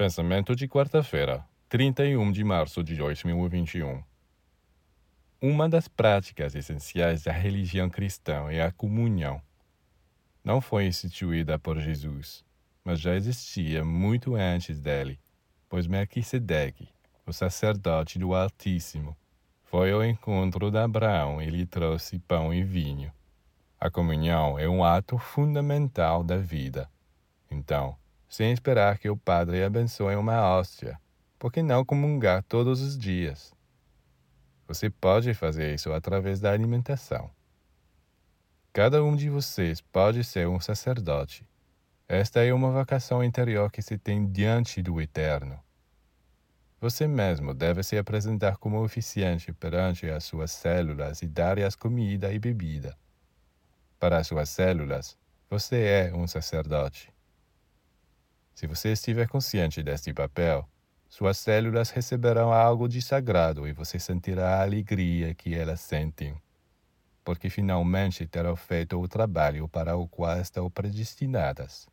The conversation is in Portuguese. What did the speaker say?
Pensamento de quarta-feira, 31 de março de 2021. Uma das práticas essenciais da religião cristã é a comunhão. Não foi instituída por Jesus, mas já existia muito antes dele, pois Melquisedeque, o sacerdote do Altíssimo, foi ao encontro de Abraão e lhe trouxe pão e vinho. A comunhão é um ato fundamental da vida. Então, sem esperar que o Padre abençoe uma hóstia. Por que não comungar todos os dias? Você pode fazer isso através da alimentação. Cada um de vocês pode ser um sacerdote. Esta é uma vocação interior que se tem diante do Eterno. Você mesmo deve se apresentar como oficiante perante as suas células e dar-lhes comida e bebida. Para as suas células, você é um sacerdote. Se você estiver consciente deste papel, suas células receberão algo de sagrado e você sentirá a alegria que elas sentem, porque finalmente terão feito o trabalho para o qual estão predestinadas.